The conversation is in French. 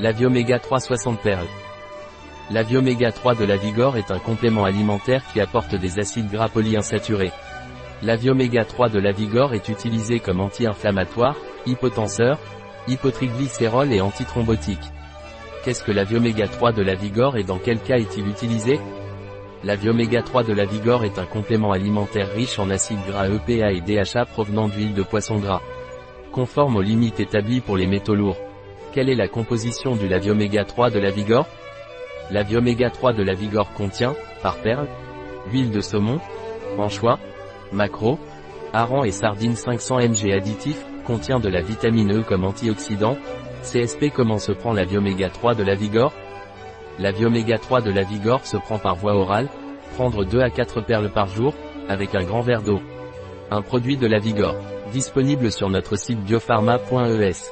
La Vioméga 3 60 perles. La Vioméga 3 de la Vigor est un complément alimentaire qui apporte des acides gras polyinsaturés. La Vioméga 3 de la Vigor est utilisée comme anti-inflammatoire, hypotenseur, hypotriglycérol et antithrombotique. Qu'est-ce que la Vioméga 3 de la Vigor et dans quel cas est-il utilisé? La Vioméga 3 de la Vigor est un complément alimentaire riche en acides gras EPA et DHA provenant d'huile de poisson gras. Conforme aux limites établies pour les métaux lourds. Quelle est la composition du Lavioméga 3 de la Vigor? La Vioméga 3 de la Vigor contient, par perle, huile de saumon, anchois, macro, hareng et sardines 500 mg additifs, contient de la vitamine E comme antioxydant, CSP Comment se prend la Vioméga 3 de la Vigor? La Vioméga 3 de la Vigor se prend par voie orale, prendre 2 à 4 perles par jour, avec un grand verre d'eau. Un produit de la Vigor, disponible sur notre site biopharma.es.